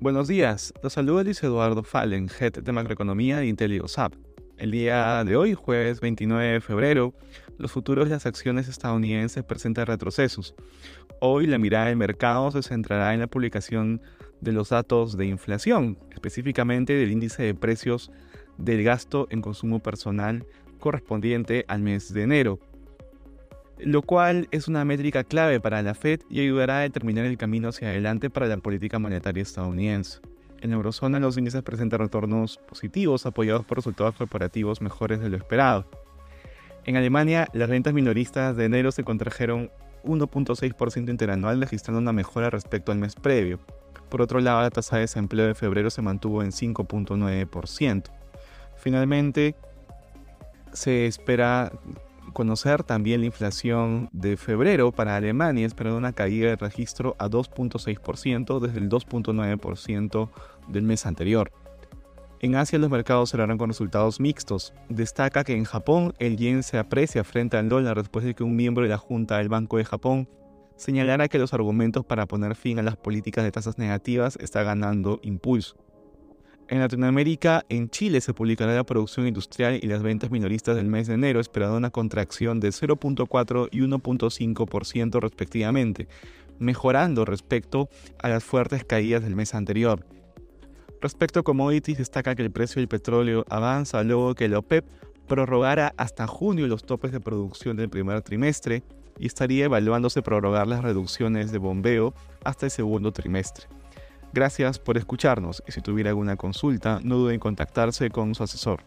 Buenos días, los saluda Luis Eduardo Fallen, Head de Macroeconomía de IntelioSAP. El día de hoy, jueves 29 de febrero, los futuros de las acciones estadounidenses presentan retrocesos. Hoy la mirada del mercado se centrará en la publicación de los datos de inflación, específicamente del índice de precios del gasto en consumo personal correspondiente al mes de enero, lo cual es una métrica clave para la Fed y ayudará a determinar el camino hacia adelante para la política monetaria estadounidense. En la eurozona los índices presentan retornos positivos apoyados por resultados corporativos mejores de lo esperado. En Alemania, las rentas minoristas de enero se contrajeron 1.6% interanual, registrando una mejora respecto al mes previo. Por otro lado, la tasa de desempleo de febrero se mantuvo en 5.9%. Finalmente, se espera conocer también la inflación de febrero para Alemania, esperando una caída de registro a 2.6% desde el 2.9% del mes anterior. En Asia los mercados cerraron con resultados mixtos. Destaca que en Japón el yen se aprecia frente al dólar después de que un miembro de la Junta del Banco de Japón señalara que los argumentos para poner fin a las políticas de tasas negativas está ganando impulso. En Latinoamérica, en Chile se publicará la producción industrial y las ventas minoristas del mes de enero, esperando una contracción de 0.4 y 1.5% respectivamente, mejorando respecto a las fuertes caídas del mes anterior. Respecto a commodities, destaca que el precio del petróleo avanza luego que la OPEP prorrogara hasta junio los topes de producción del primer trimestre y estaría evaluándose prorrogar las reducciones de bombeo hasta el segundo trimestre. Gracias por escucharnos y si tuviera alguna consulta, no duden en contactarse con su asesor.